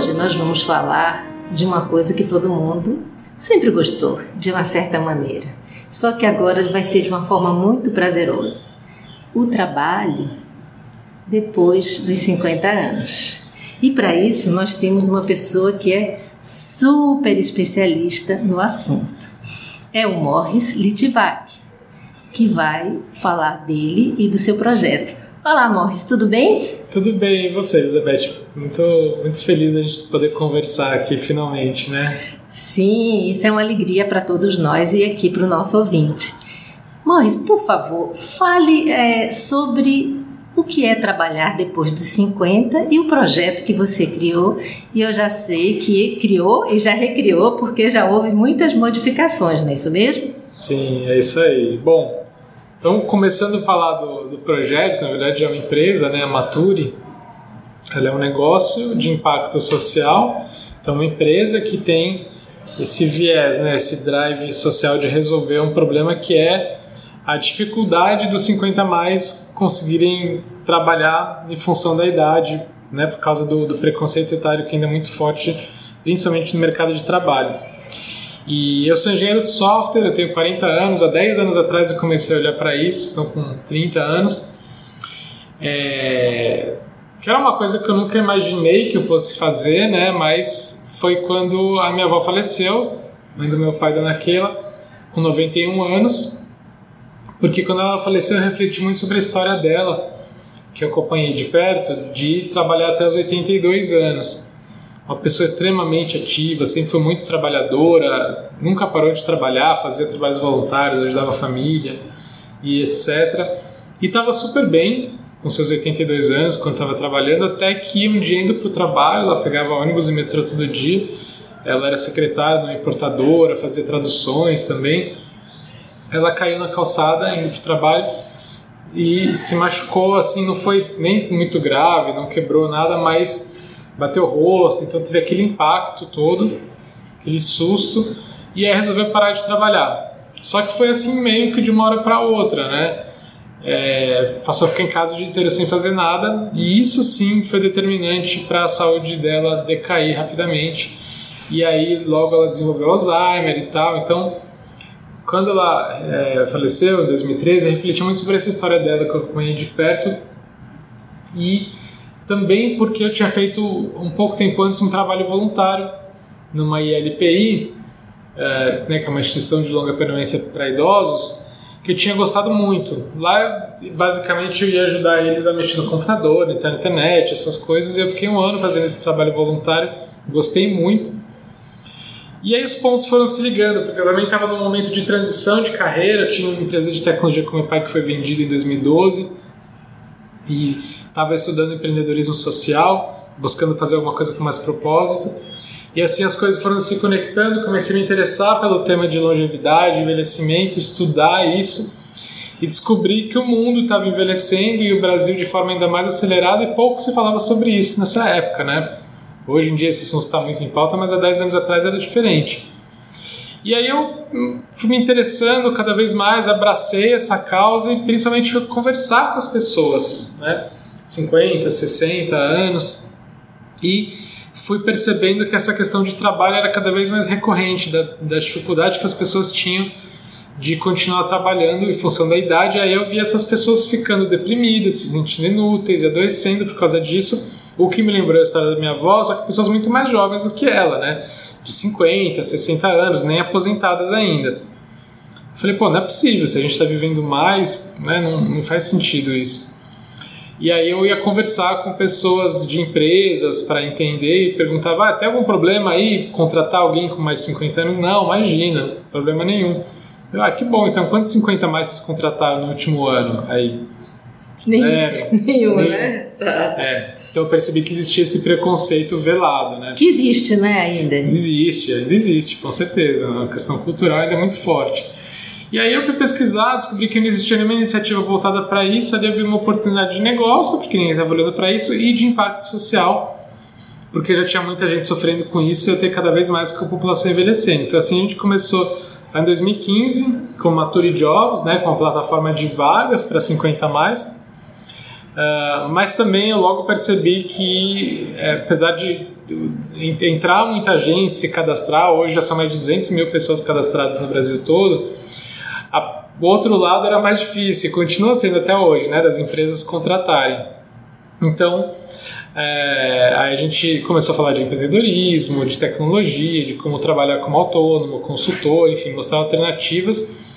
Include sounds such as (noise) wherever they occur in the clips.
Hoje nós vamos falar de uma coisa que todo mundo sempre gostou, de uma certa maneira. Só que agora vai ser de uma forma muito prazerosa o trabalho depois dos 50 anos. E para isso nós temos uma pessoa que é super especialista no assunto. É o Morris Litvak, que vai falar dele e do seu projeto. Olá, Morris, tudo bem? Tudo bem, e você, Elizabeth? Muito, muito feliz a gente poder conversar aqui finalmente, né? Sim, isso é uma alegria para todos nós e aqui para o nosso ouvinte. Morris, por favor, fale é, sobre o que é trabalhar depois dos 50 e o projeto que você criou. E eu já sei que criou e já recriou, porque já houve muitas modificações, não é isso mesmo? Sim, é isso aí. Bom, então começando a falar do, do projeto, que na verdade é uma empresa, né, a Mature, ela é um negócio de impacto social, então uma empresa que tem esse viés, né, esse drive social de resolver um problema que é a dificuldade dos 50 mais conseguirem trabalhar em função da idade, né, por causa do, do preconceito etário que ainda é muito forte, principalmente no mercado de trabalho. E eu sou engenheiro de software, eu tenho 40 anos, há 10 anos atrás eu comecei a olhar para isso, estou com 30 anos. É... Que era uma coisa que eu nunca imaginei que eu fosse fazer, né? Mas foi quando a minha avó faleceu, mãe do meu pai, Dona Keila, com 91 anos, porque quando ela faleceu eu refleti muito sobre a história dela, que eu acompanhei de perto, de trabalhar até os 82 anos. Uma pessoa extremamente ativa, sempre foi muito trabalhadora, nunca parou de trabalhar, fazia trabalhos voluntários, ajudava a família e etc. E estava super bem com seus 82 anos quando estava trabalhando, até que um dia indo para o trabalho, ela pegava ônibus e metrô todo dia, ela era secretária numa importadora, fazia traduções também ela caiu na calçada indo para o trabalho e se machucou assim, não foi nem muito grave, não quebrou nada, mas bateu o rosto, então teve aquele impacto todo, aquele susto, e aí resolveu parar de trabalhar. Só que foi assim meio que de uma hora para outra, né? É, passou a ficar em casa o dia inteiro sem fazer nada, e isso sim foi determinante para a saúde dela decair rapidamente. E aí logo ela desenvolveu Alzheimer e tal, então quando ela é, faleceu, em 2013, eu refleti muito sobre essa história dela que eu acompanhei de perto e também porque eu tinha feito um pouco tempo antes um trabalho voluntário numa ILPI, é, né, que é uma instituição de longa permanência para idosos, que eu tinha gostado muito. Lá, basicamente, eu ia ajudar eles a mexer no computador, na internet, essas coisas, e eu fiquei um ano fazendo esse trabalho voluntário, gostei muito. E aí os pontos foram se ligando, porque eu também estava num momento de transição de carreira, eu tinha uma empresa de tecnologia com meu pai que foi vendida em 2012 e estava estudando empreendedorismo social, buscando fazer alguma coisa com mais propósito. E assim as coisas foram se conectando, comecei a me interessar pelo tema de longevidade, envelhecimento, estudar isso e descobri que o mundo estava envelhecendo e o Brasil de forma ainda mais acelerada e pouco se falava sobre isso nessa época, né? Hoje em dia esse assunto está muito em pauta, mas há 10 anos atrás era diferente. E aí eu fui me interessando cada vez mais, abracei essa causa e principalmente fui conversar com as pessoas, né? 50, 60 anos, e fui percebendo que essa questão de trabalho era cada vez mais recorrente, da, da dificuldade que as pessoas tinham de continuar trabalhando em função da idade. Aí eu vi essas pessoas ficando deprimidas, se sentindo inúteis adoecendo por causa disso o que me lembrou a história da minha avó, só que pessoas muito mais jovens do que ela, né? De 50, 60 anos, nem aposentadas ainda. Falei, pô, não é possível, se a gente está vivendo mais, né? Não, não faz sentido isso. E aí eu ia conversar com pessoas de empresas para entender e perguntava: ah, tem algum problema aí contratar alguém com mais de 50 anos? Não, imagina, problema nenhum. Eu, ah, que bom, então quantos 50 mais vocês contrataram no último ano aí? Nem, (laughs) Zero. Nenhum, né? É. Então eu percebi que existia esse preconceito velado, né? Que existe, né, ainda? Existe, ainda existe, com certeza. A questão cultural ainda é muito forte. E aí eu fui pesquisar, descobri que não existia nenhuma iniciativa voltada para isso, ali eu vi uma oportunidade de negócio, porque ninguém estava olhando para isso, e de impacto social, porque já tinha muita gente sofrendo com isso e eu ter cada vez mais com a população envelhecendo. Então assim a gente começou em 2015 com Mature Jobs, né, com a plataforma de vagas para 50 mais. Uh, mas também eu logo percebi que, é, apesar de entrar muita gente, se cadastrar, hoje já são mais de 200 mil pessoas cadastradas no Brasil todo, a, o outro lado era mais difícil, continua sendo até hoje, né, das empresas contratarem. Então, é, aí a gente começou a falar de empreendedorismo, de tecnologia, de como trabalhar como autônomo, consultor, enfim, mostrar alternativas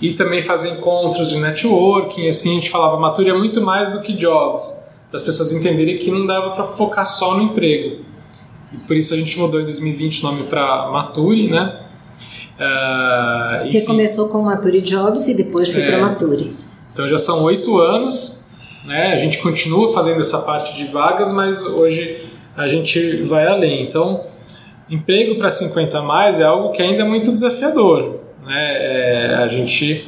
e também fazer encontros de networking. Assim, a gente falava, Mature é muito mais do que jobs, para as pessoas entenderem que não dava para focar só no emprego. E por isso a gente mudou em 2020 o nome para Mature, né? Uh, que começou com Mature Jobs e depois foi é, para Mature. Então já são oito anos, né? A gente continua fazendo essa parte de vagas, mas hoje a gente vai além. Então, emprego para 50 mais é algo que ainda é muito desafiador. Né? É, a gente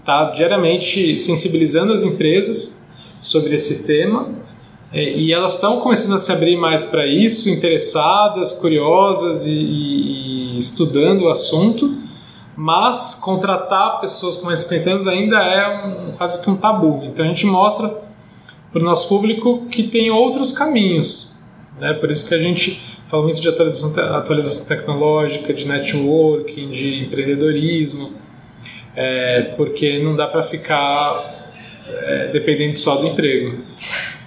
está diariamente sensibilizando as empresas sobre esse tema é, e elas estão começando a se abrir mais para isso, interessadas, curiosas e, e, estudando o assunto, mas contratar pessoas com mais de 50 anos ainda é um, quase que um tabu. Então a gente mostra para o nosso público que tem outros caminhos. Né? Por isso que a gente fala muito de atualização, atualização tecnológica, de networking, de empreendedorismo, é, porque não dá para ficar é, dependente só do emprego.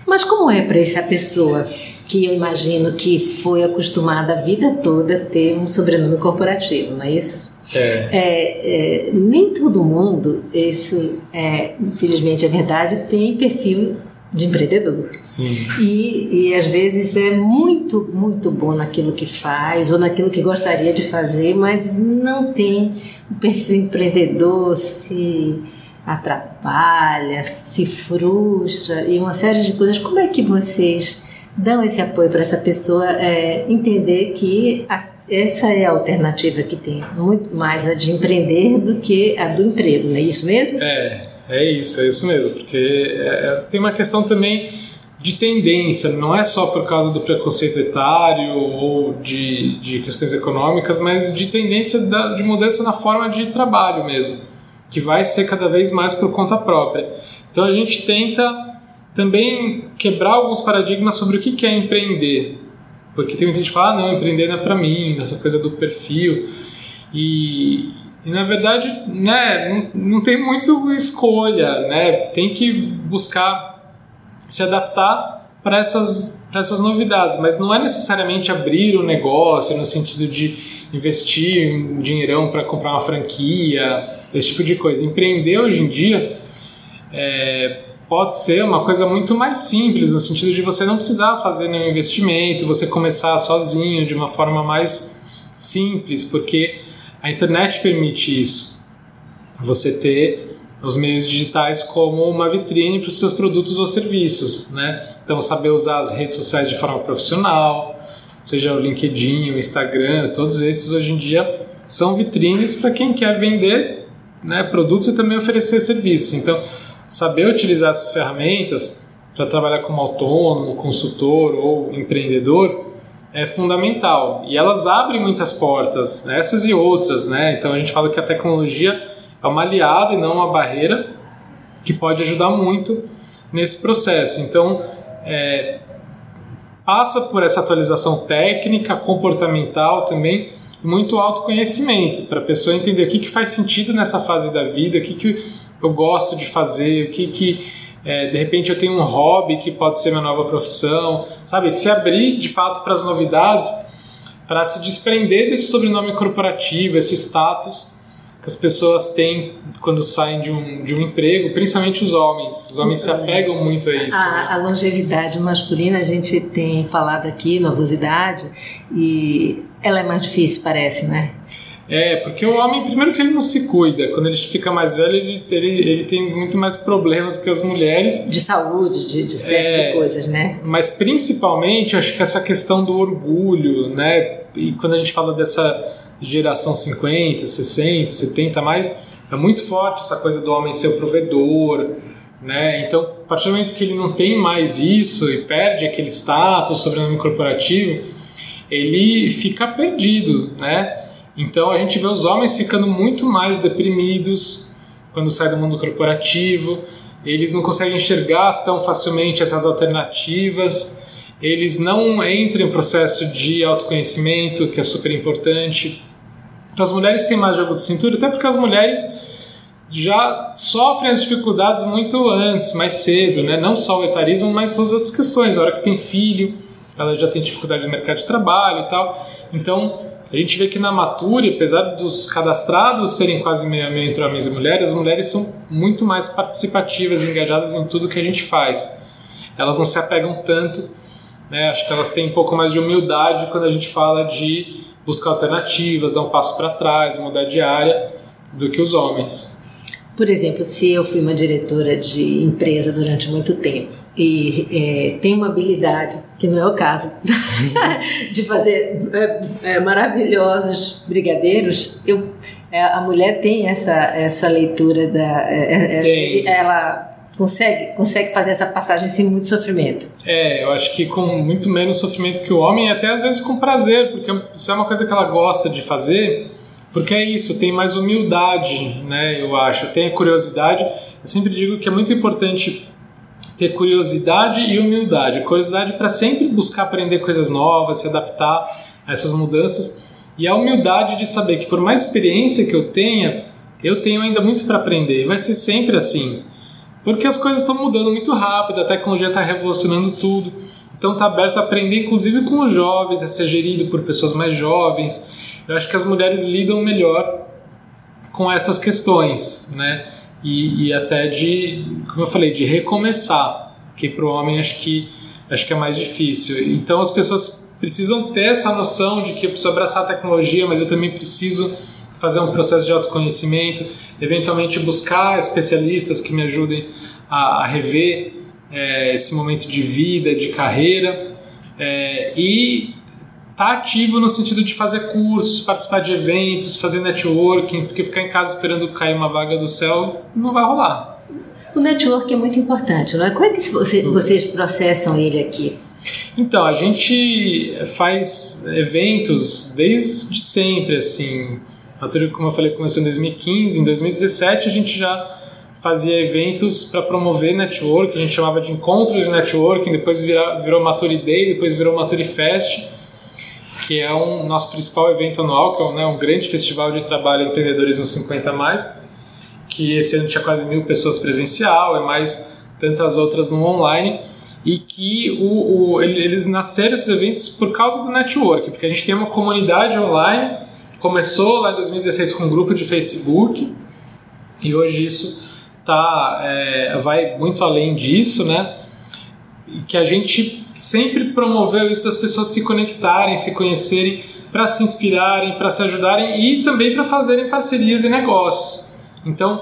Mas como é para essa pessoa que eu imagino que foi acostumada a vida toda a ter um sobrenome corporativo, não é isso? É. É, é, nem todo mundo, isso é, infelizmente é verdade, tem perfil de empreendedor. Sim. E, e às vezes é muito, muito bom naquilo que faz ou naquilo que gostaria de fazer, mas não tem o perfil empreendedor, se atrapalha, se frustra e uma série de coisas. Como é que vocês dão esse apoio para essa pessoa é, entender que a, essa é a alternativa que tem, muito mais a de empreender do que a do emprego, não é isso mesmo? É. É isso, é isso mesmo, porque é, é, tem uma questão também de tendência, não é só por causa do preconceito etário ou de, de questões econômicas, mas de tendência da, de mudança na forma de trabalho mesmo, que vai ser cada vez mais por conta própria. Então a gente tenta também quebrar alguns paradigmas sobre o que é empreender, porque tem muita gente que fala, ah, não, empreender não é para mim, essa coisa do perfil, e, e na verdade, né, não, tem muito escolha, né? Tem que buscar se adaptar para essas essas novidades, mas não é necessariamente abrir o um negócio no sentido de investir um dinheirão para comprar uma franquia, esse tipo de coisa. Empreender hoje em dia é, pode ser uma coisa muito mais simples, no sentido de você não precisar fazer nenhum investimento, você começar sozinho de uma forma mais simples, porque a internet permite isso. Você ter os meios digitais como uma vitrine para os seus produtos ou serviços, né? Então, saber usar as redes sociais de forma profissional, seja o LinkedIn, o Instagram, todos esses hoje em dia são vitrines para quem quer vender né, produtos e também oferecer serviços. Então, saber utilizar essas ferramentas para trabalhar como autônomo, consultor ou empreendedor é fundamental. E elas abrem muitas portas, essas e outras, né? Então a gente fala que a tecnologia é uma aliada e não uma barreira que pode ajudar muito nesse processo. Então, é, passa por essa atualização técnica, comportamental também, muito autoconhecimento, para a pessoa entender o que, que faz sentido nessa fase da vida, o que, que eu gosto de fazer, o que, que é, de repente eu tenho um hobby que pode ser minha nova profissão, sabe? Se abrir de fato para as novidades, para se desprender desse sobrenome corporativo, esse status que as pessoas têm quando saem de um, de um emprego, principalmente os homens. Os homens se apegam muito a isso. A, né? a longevidade masculina, a gente tem falado aqui, novosidade, e ela é mais difícil, parece, né? É, porque o homem, primeiro que ele não se cuida, quando ele fica mais velho, ele, ele, ele tem muito mais problemas que as mulheres. De saúde, de, de série é, de coisas, né? Mas principalmente, acho que essa questão do orgulho, né? E quando a gente fala dessa geração 50, 60, 70 mais, é muito forte essa coisa do homem ser o provedor, né? Então, a partir do momento que ele não tem mais isso e perde aquele status, sobrenome corporativo, ele fica perdido, né? Então a gente vê os homens ficando muito mais deprimidos quando saem do mundo corporativo, eles não conseguem enxergar tão facilmente essas alternativas, eles não entram em processo de autoconhecimento, que é super importante. Então as mulheres têm mais jogo de cintura, até porque as mulheres já sofrem as dificuldades muito antes, mais cedo, né? não só o etarismo, mas as outras questões. A hora que tem filho, ela já tem dificuldade no mercado de trabalho e tal. Então, a gente vê que na Mature, apesar dos cadastrados serem quase meio a meio entre homens e mulheres, as mulheres são muito mais participativas engajadas em tudo que a gente faz. Elas não se apegam tanto, né? acho que elas têm um pouco mais de humildade quando a gente fala de buscar alternativas, dar um passo para trás, mudar de área, do que os homens. Por exemplo, se eu fui uma diretora de empresa durante muito tempo e é, tenho uma habilidade, que não é o caso, (laughs) de fazer é, é, maravilhosos brigadeiros, eu, é, a mulher tem essa, essa leitura da. É, é, tem. Ela consegue, consegue fazer essa passagem sem muito sofrimento. É, eu acho que com muito menos sofrimento que o homem, e até às vezes com prazer, porque isso é uma coisa que ela gosta de fazer porque é isso, tem mais humildade, né? Eu acho. Tem a curiosidade. Eu sempre digo que é muito importante ter curiosidade e humildade. Curiosidade para sempre buscar aprender coisas novas, se adaptar a essas mudanças. E a humildade de saber que, por mais experiência que eu tenha, eu tenho ainda muito para aprender. E vai ser sempre assim. Porque as coisas estão mudando muito rápido, a tecnologia está revolucionando tudo. Então está aberto a aprender, inclusive com os jovens, a ser gerido por pessoas mais jovens. Eu acho que as mulheres lidam melhor com essas questões, né? E, e até de, como eu falei, de recomeçar, que para o homem acho que acho que é mais difícil. Então as pessoas precisam ter essa noção de que eu preciso abraçar a tecnologia, mas eu também preciso fazer um processo de autoconhecimento, eventualmente buscar especialistas que me ajudem a, a rever é, esse momento de vida, de carreira. É, e tá ativo no sentido de fazer cursos, participar de eventos, fazer networking, porque ficar em casa esperando cair uma vaga do céu não vai rolar. O network é muito importante, não é? Como é que você, vocês processam ele aqui? Então, a gente faz eventos desde sempre, assim. A Turi, como eu falei, começou em 2015. Em 2017, a gente já fazia eventos para promover network, a gente chamava de encontros de networking, depois virou, Mature Day, depois virou Mature Fest que é um nosso principal evento anual, que é um, né, um grande festival de trabalho empreendedorismo 50 mais, que esse ano tinha quase mil pessoas presencial, é mais tantas outras no online e que o, o, eles nasceram esses eventos por causa do network, porque a gente tem uma comunidade online, começou lá em 2016 com um grupo de Facebook e hoje isso tá, é, vai muito além disso, né? E que a gente sempre promoveu isso das pessoas se conectarem, se conhecerem, para se inspirarem, para se ajudarem e também para fazerem parcerias e negócios. Então,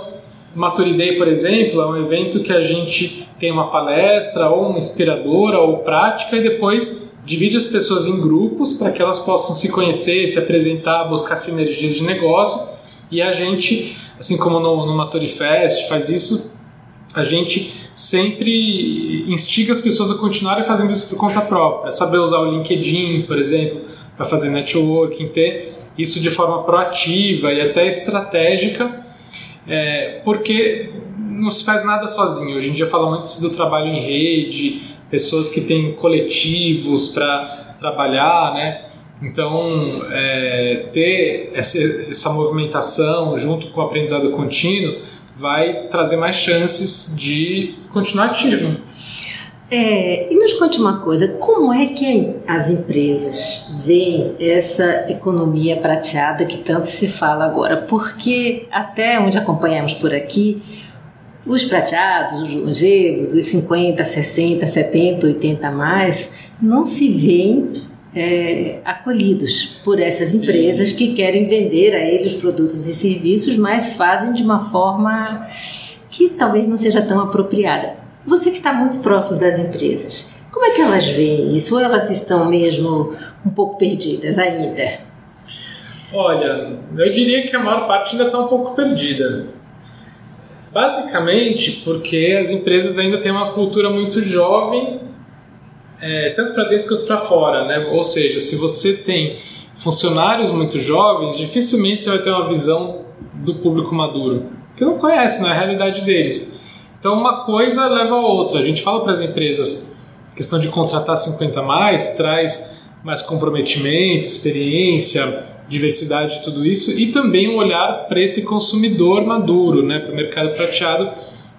Maturidade, por exemplo, é um evento que a gente tem uma palestra ou uma inspiradora ou prática e depois divide as pessoas em grupos para que elas possam se conhecer, se apresentar, buscar sinergias de negócio. E a gente, assim como no, no Maturifest faz isso, a gente sempre instiga as pessoas a continuarem fazendo isso por conta própria. Saber usar o LinkedIn, por exemplo, para fazer networking, ter isso de forma proativa e até estratégica, é, porque não se faz nada sozinho. Hoje em dia fala muito do trabalho em rede, pessoas que têm coletivos para trabalhar, né? Então, é, ter essa, essa movimentação junto com o aprendizado contínuo vai trazer mais chances de continuar ativo. É, e nos conte uma coisa, como é que as empresas veem essa economia prateada que tanto se fala agora? Porque até onde acompanhamos por aqui, os prateados, os longevos, os 50, 60, 70, 80 a mais, não se veem é, acolhidos por essas empresas Sim. que querem vender a eles produtos e serviços, mas fazem de uma forma que talvez não seja tão apropriada. Você que está muito próximo das empresas, como é que elas veem isso? Ou elas estão mesmo um pouco perdidas ainda? Olha, eu diria que a maior parte ainda está um pouco perdida. Basicamente porque as empresas ainda têm uma cultura muito jovem, é, tanto para dentro quanto para fora. Né? Ou seja, se você tem funcionários muito jovens, dificilmente você vai ter uma visão do público maduro, que não conhece, não é a realidade deles. Então uma coisa leva a outra. A gente fala para as empresas, questão de contratar 50 mais traz mais comprometimento, experiência, diversidade, tudo isso e também um olhar para esse consumidor maduro, né, para o mercado prateado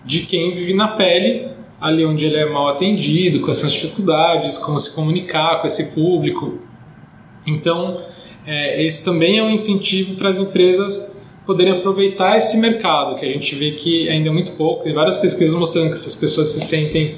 de quem vive na pele ali onde ele é mal atendido, com essas dificuldades, como se comunicar com esse público. Então, é, esse também é um incentivo para as empresas poderem aproveitar esse mercado, que a gente vê que ainda é muito pouco. Tem várias pesquisas mostrando que essas pessoas se sentem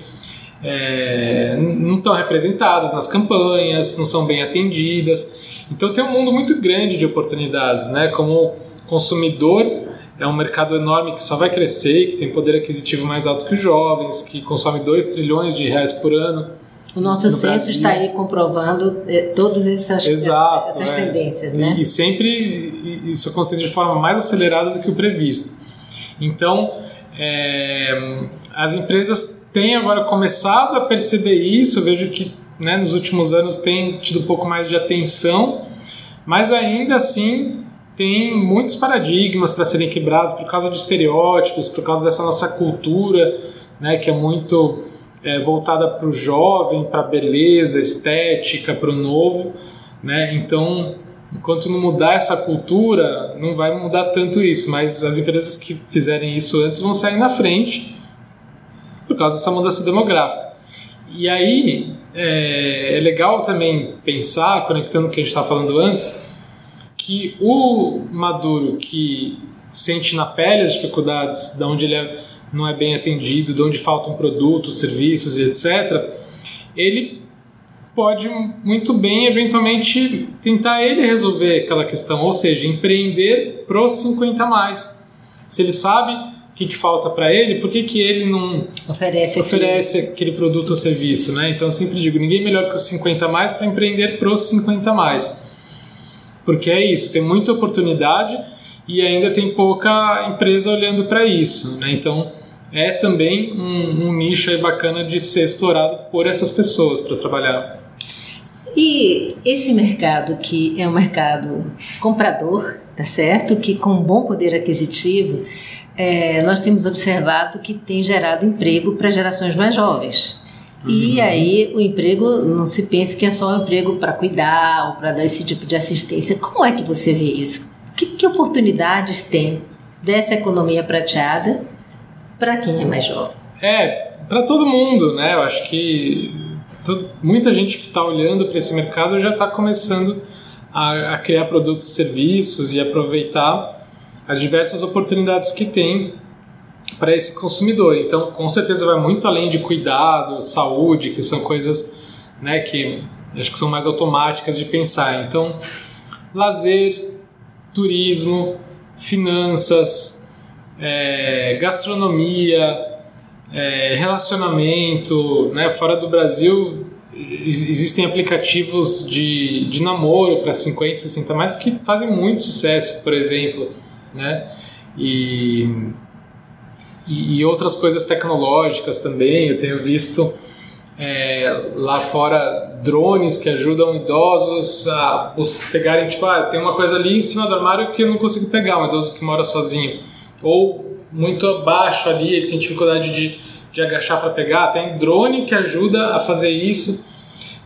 é, não estão representadas nas campanhas, não são bem atendidas. Então tem um mundo muito grande de oportunidades, né? Como consumidor é um mercado enorme que só vai crescer, que tem poder aquisitivo mais alto que os jovens, que consome 2 trilhões de reais por ano. O nosso censo está aí comprovando eh, todas essas, Exato, essas é. tendências, né? E, e, sempre isso acontecendo de forma mais acelerada do que o previsto. Então, é, as empresas têm agora começado a perceber isso. Eu vejo que né, nos últimos anos tem tido um pouco mais de atenção, mas ainda assim tem muitos paradigmas para serem quebrados por causa de estereótipos, por causa dessa nossa cultura, né, que é muito é, voltada para o jovem, para a beleza, estética, para o novo, né? Então, enquanto não mudar essa cultura, não vai mudar tanto isso. Mas as empresas que fizerem isso antes vão sair na frente por causa dessa mudança demográfica. E aí é, é legal também pensar, conectando o que a gente estava falando antes, que o maduro que sente na pele as dificuldades, da onde ele é não é bem atendido, de onde faltam produtos, serviços etc., ele pode muito bem, eventualmente, tentar ele resolver aquela questão, ou seja, empreender pros 50 mais. Se ele sabe o que, que falta para ele, por que, que ele não oferece, oferece aquele... aquele produto ou serviço, né? Então eu sempre digo, ninguém melhor que os 50 mais para empreender pros 50 mais. Porque é isso, tem muita oportunidade e ainda tem pouca empresa olhando para isso. Né? Então é também um, um nicho bacana de ser explorado por essas pessoas para trabalhar. E esse mercado que é um mercado comprador, tá certo? Que com bom poder aquisitivo, é, nós temos observado que tem gerado emprego para gerações mais jovens. Uhum. E aí o emprego, não se pense que é só um emprego para cuidar ou para dar esse tipo de assistência. Como é que você vê isso? Que, que oportunidades tem dessa economia prateada para quem é mais jovem? É, para todo mundo, né? Eu acho que muita gente que está olhando para esse mercado já está começando a, a, criar produtos e serviços e aproveitar as diversas oportunidades que tem para esse consumidor. Então, com certeza vai muito além de cuidado, saúde, que são coisas né, que acho que são mais automáticas de pensar. Então, lazer, turismo, finanças, é, gastronomia, é, relacionamento, né? Fora do Brasil existem aplicativos de, de namoro para 50, 60 mais que fazem muito sucesso, por exemplo, né? E, e outras coisas tecnológicas também. Eu tenho visto é, lá fora drones que ajudam idosos a pegarem, tipo, ah, tem uma coisa ali em cima do armário que eu não consigo pegar, um idoso que mora sozinho. Ou muito abaixo ali, ele tem dificuldade de, de agachar para pegar. Tem drone que ajuda a fazer isso.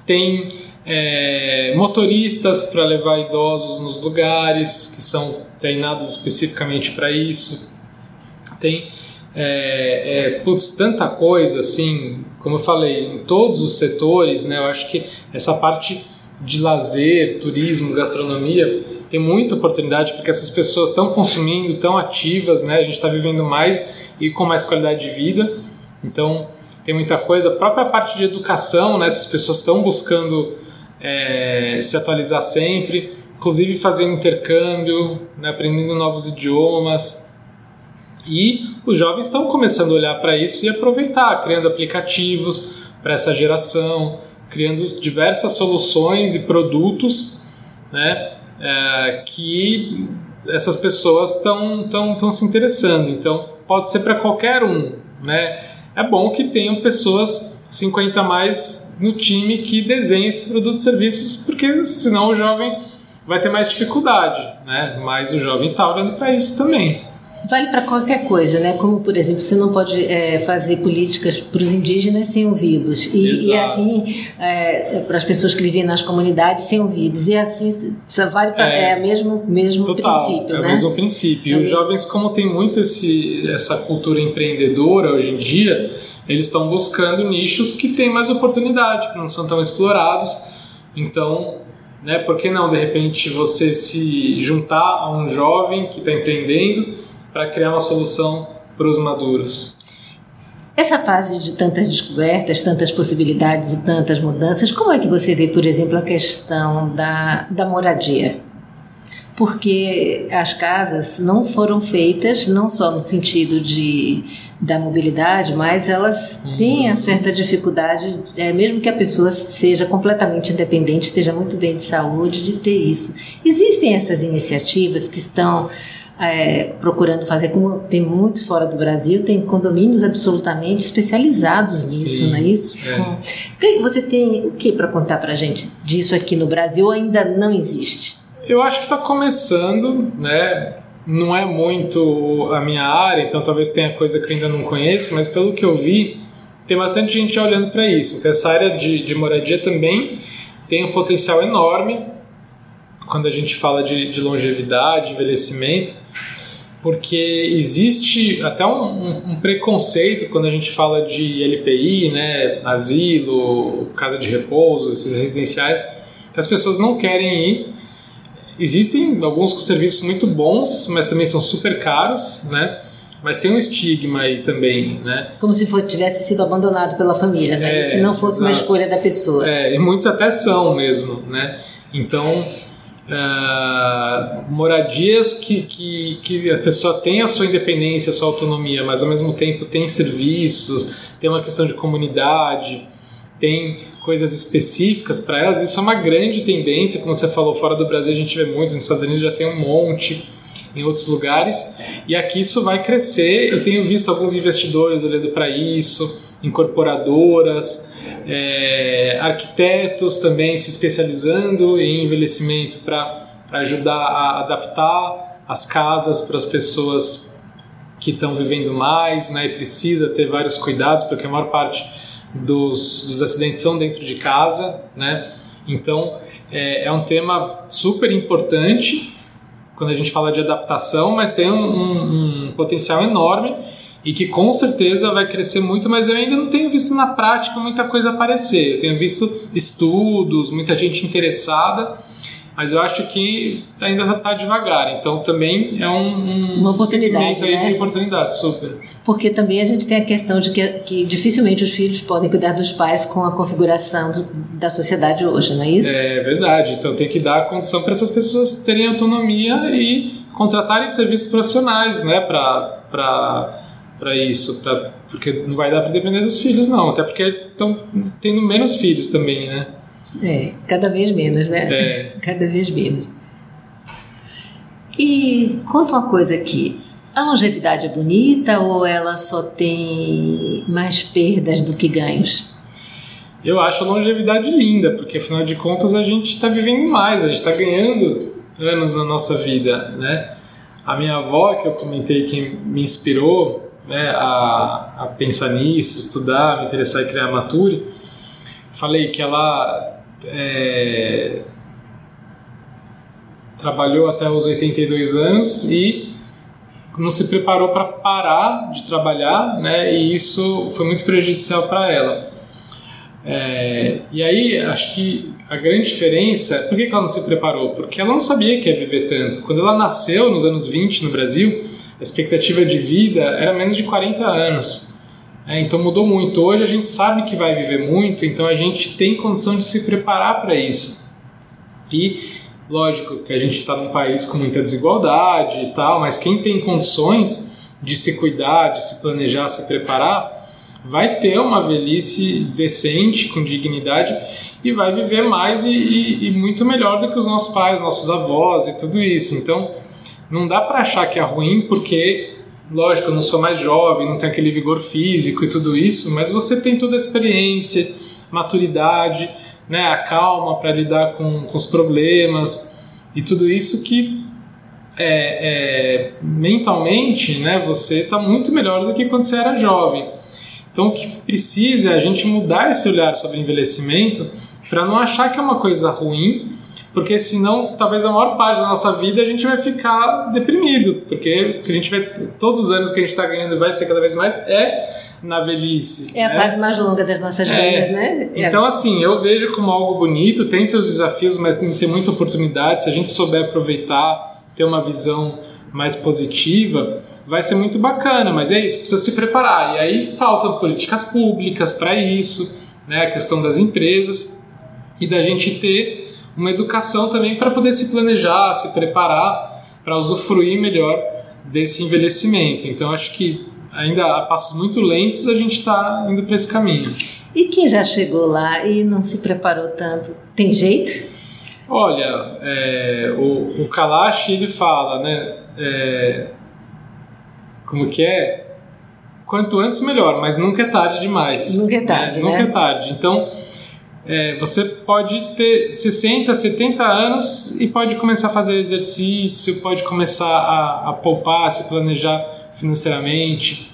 Tem é, motoristas para levar idosos nos lugares que são treinados especificamente para isso. Tem é, é, putz, tanta coisa assim como eu falei, em todos os setores, né, eu acho que essa parte de lazer, turismo, gastronomia, tem muita oportunidade porque essas pessoas estão consumindo, estão ativas, né, a gente está vivendo mais e com mais qualidade de vida. Então, tem muita coisa. A própria parte de educação, né, essas pessoas estão buscando é, se atualizar sempre, inclusive fazendo intercâmbio, né, aprendendo novos idiomas. E os jovens estão começando a olhar para isso e aproveitar, criando aplicativos para essa geração, criando diversas soluções e produtos né, é, que essas pessoas estão tão, tão se interessando. Então, pode ser para qualquer um. Né? É bom que tenham pessoas 50 a mais no time que desenhem esses produtos e serviços, porque senão o jovem vai ter mais dificuldade. Né? Mas o jovem está olhando para isso também. Vale para qualquer coisa, né? Como, por exemplo, você não pode é, fazer políticas para os indígenas sem ouvi-los. E, e, assim, é, para as pessoas que vivem nas comunidades sem ouvidos. E assim, vale para. É, é mesmo, mesmo total, princípio, é né? o mesmo princípio. E os jovens, como tem muito esse, essa cultura empreendedora hoje em dia, eles estão buscando nichos que têm mais oportunidade, que não são tão explorados. Então, né, por que não, de repente, você se juntar a um jovem que está empreendendo para criar uma solução para os maduros. Essa fase de tantas descobertas, tantas possibilidades e tantas mudanças, como é que você vê, por exemplo, a questão da, da moradia? Porque as casas não foram feitas não só no sentido de da mobilidade, mas elas uhum. têm a certa dificuldade, é, mesmo que a pessoa seja completamente independente, esteja muito bem de saúde, de ter isso. Existem essas iniciativas que estão é, procurando fazer, como tem muitos fora do Brasil, tem condomínios absolutamente especializados nisso, Sim, não é isso? É. Você tem o que para contar para a gente disso aqui no Brasil ou ainda não existe? Eu acho que está começando, né? Não é muito a minha área, então talvez tenha coisa que eu ainda não conheço, mas pelo que eu vi, tem bastante gente olhando para isso. Então, essa área de, de moradia também tem um potencial enorme quando a gente fala de, de longevidade, envelhecimento, porque existe até um, um, preconceito quando a gente fala de LPI, né, asilo, casa de repouso, esses residenciais, que as pessoas não querem ir. Existem alguns serviços muito bons, mas também são super caros, né? Mas tem um estigma aí também, né? Como se tivesse sido abandonado pela família, né? É, se não fosse exato. uma escolha da pessoa. É, e muitos até são mesmo, né? Então, uh, moradias que, que, que a pessoa tem a sua independência, a sua autonomia, mas ao mesmo tempo tem serviços, tem uma questão de comunidade, tem coisas específicas para elas. Isso é uma grande tendência, como você falou, fora do Brasil a gente vê muito, nos Estados Unidos já tem um monte, em outros lugares, e aqui isso vai crescer. Eu tenho visto alguns investidores olhando para isso, incorporadoras é, arquitetos também se especializando em envelhecimento para ajudar a adaptar as casas para as pessoas que estão vivendo mais, né, e precisa ter vários cuidados porque a maior parte dos, dos acidentes são dentro de casa, né? Então é, é um tema super importante quando a gente fala de adaptação, mas tem um, um, um potencial enorme e que com certeza vai crescer muito, mas eu ainda não tenho visto na prática muita coisa aparecer. Eu tenho visto estudos, muita gente interessada, mas eu acho que ainda está devagar. Então também é um, um uma oportunidade né? de oportunidade, super. Porque também a gente tem a questão de que, que dificilmente os filhos podem cuidar dos pais com a configuração do, da sociedade hoje, não é isso? É verdade. Então tem que dar a condição para essas pessoas terem autonomia e contratarem serviços profissionais, né, para para isso, pra, porque não vai dar para depender dos filhos, não, até porque estão tendo menos filhos também, né? É, cada vez menos, né? É. (laughs) Cada vez menos. E conta uma coisa aqui. A longevidade é bonita ou ela só tem mais perdas do que ganhos? Eu acho a longevidade linda, porque afinal de contas a gente está vivendo mais, a gente está ganhando anos na nossa vida, né? A minha avó, que eu comentei que me inspirou, né, a, a pensar nisso, estudar, me interessar em criar a Mature, falei que ela é, trabalhou até os 82 anos e não se preparou para parar de trabalhar, né, e isso foi muito prejudicial para ela. É, e aí, acho que a grande diferença, por que ela não se preparou? Porque ela não sabia que ia viver tanto. Quando ela nasceu, nos anos 20, no Brasil, a expectativa de vida era menos de 40 anos. É, então mudou muito. Hoje a gente sabe que vai viver muito, então a gente tem condição de se preparar para isso. E lógico que a gente está num país com muita desigualdade e tal, mas quem tem condições de se cuidar, de se planejar, se preparar, vai ter uma velhice decente, com dignidade e vai viver mais e, e, e muito melhor do que os nossos pais, nossos avós e tudo isso. Então não dá para achar que é ruim porque lógico, eu não sou mais jovem, não tenho aquele vigor físico e tudo isso, mas você tem toda a experiência, maturidade, né, a calma para lidar com, com os problemas e tudo isso que é, é, mentalmente né, você está muito melhor do que quando você era jovem. Então o que precisa é a gente mudar esse olhar sobre envelhecimento para não achar que é uma coisa ruim, porque senão talvez a maior parte da nossa vida a gente vai ficar deprimido, porque a gente vai todos os anos que a gente está ganhando vai ser cada vez mais é na velhice. É a né? fase mais longa das nossas É. vidas, né? É. Então, assim, eu vejo como algo bonito, tem seus desafios, mas tem, tem muita oportunidade. Se a gente souber aproveitar, ter uma visão mais positiva, vai ser muito bacana. Mas é isso, precisa se preparar. E aí faltam políticas públicas para isso, né? a questão das empresas e da gente ter uma educação também para poder se planejar, se preparar para usufruir melhor desse envelhecimento. Então, acho que ainda a passos muito lentos a gente está indo para esse caminho. E quem já chegou lá e não se preparou tanto, tem jeito? Olha, é, o, o Kalash ele fala, né? é, como que é? Quanto antes melhor, mas nunca é tarde demais. Nunca é tarde, Nunca né? é tarde. Então, é, você pode ter 60, 70 anos e pode começar a fazer exercício, pode começar a, a poupar, se planejar financeiramente,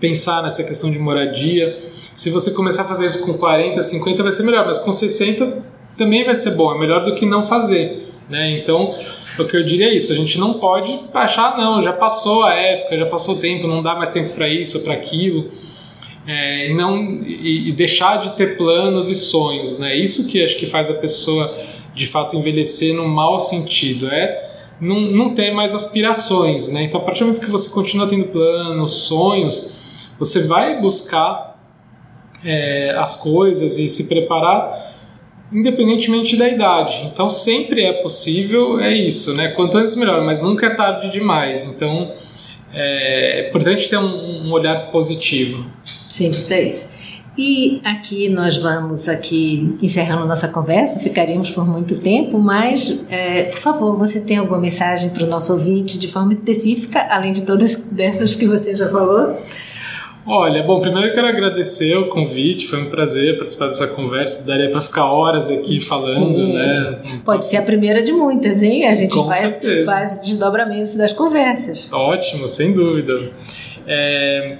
pensar nessa questão de moradia. Se você começar a fazer isso com 40, 50 vai ser melhor, mas com 60 também vai ser bom, é melhor do que não fazer. Né? Então, o que eu diria é isso: a gente não pode achar, não, já passou a época, já passou o tempo, não dá mais tempo para isso ou para aquilo. É, e não e, e deixar de ter planos e sonhos, né? Isso que acho que faz a pessoa de fato envelhecer no mau sentido é não, não ter mais aspirações, né? Então a partir do momento que você continua tendo planos, sonhos, você vai buscar é, as coisas e se preparar independentemente da idade. Então sempre é possível, é isso, né? Quanto antes melhor, mas nunca é tarde demais. Então é, é importante ter um, um olhar positivo. Sempre para isso. E aqui nós vamos aqui encerrando nossa conversa, ficaríamos por muito tempo, mas é, por favor, você tem alguma mensagem para o nosso ouvinte de forma específica, além de todas (laughs) dessas que você já falou? Olha, bom, primeiro eu quero agradecer o convite, foi um prazer participar dessa conversa. Daria para ficar horas aqui falando, Sim. né? Pode ser a primeira de muitas, hein? A gente Com faz, certeza. faz desdobramentos das conversas. Ótimo, sem dúvida. É,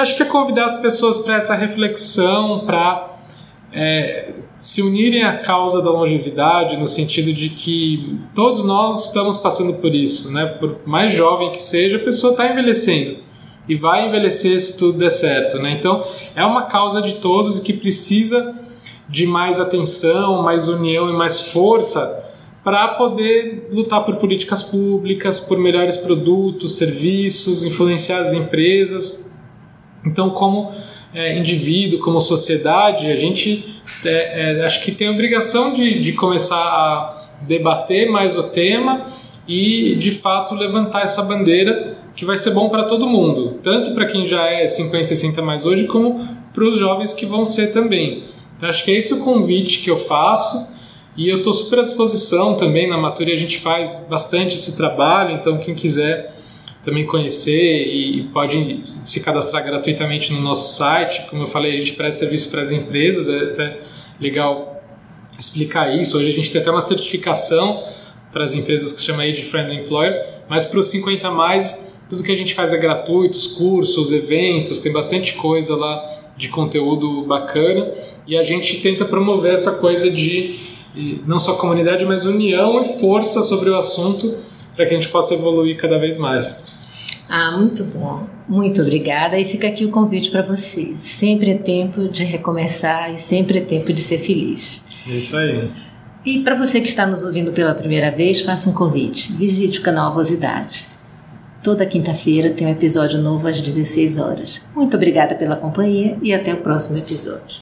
acho que é convidar as pessoas para essa reflexão, para é, se unirem à causa da longevidade, no sentido de que todos nós estamos passando por isso, né? Por mais jovem que seja, a pessoa está envelhecendo e vai envelhecer se tudo der certo, né? Então é uma causa de todos e que precisa de mais atenção, mais união e mais força para poder lutar por políticas públicas, por melhores produtos, serviços, influenciar as empresas. Então, como é, indivíduo, como sociedade, a gente é, é, acho que tem a obrigação de, de começar a debater mais o tema e, de fato, levantar essa bandeira que vai ser bom para todo mundo, tanto para quem já é 50, 60 mais hoje, como para os jovens que vão ser também. Então, acho que é esse o convite que eu faço e eu estou super à disposição também. Na Maturia a gente faz bastante esse trabalho, então quem quiser também conhecer e pode se cadastrar gratuitamente no nosso site. Como eu falei, a gente presta serviço para as empresas, é até legal explicar isso. Hoje a gente tem até uma certificação para as empresas que se chama Age Friendly Employer, mas para os 50 mais, tudo que a gente faz é gratuito, os cursos, eventos, tem bastante coisa lá de conteúdo bacana e a gente tenta promover essa coisa de não só comunidade, mas união e força sobre o assunto para que a gente possa evoluir cada vez mais. Ah, muito bom. Muito obrigada. E fica aqui o convite para vocês. Sempre é tempo de recomeçar e sempre é tempo de ser feliz. É isso aí. E para você que está nos ouvindo pela primeira vez, faça um convite. Visite o canal Avosidade. Toda quinta-feira tem um episódio novo às 16 horas. Muito obrigada pela companhia e até o próximo episódio.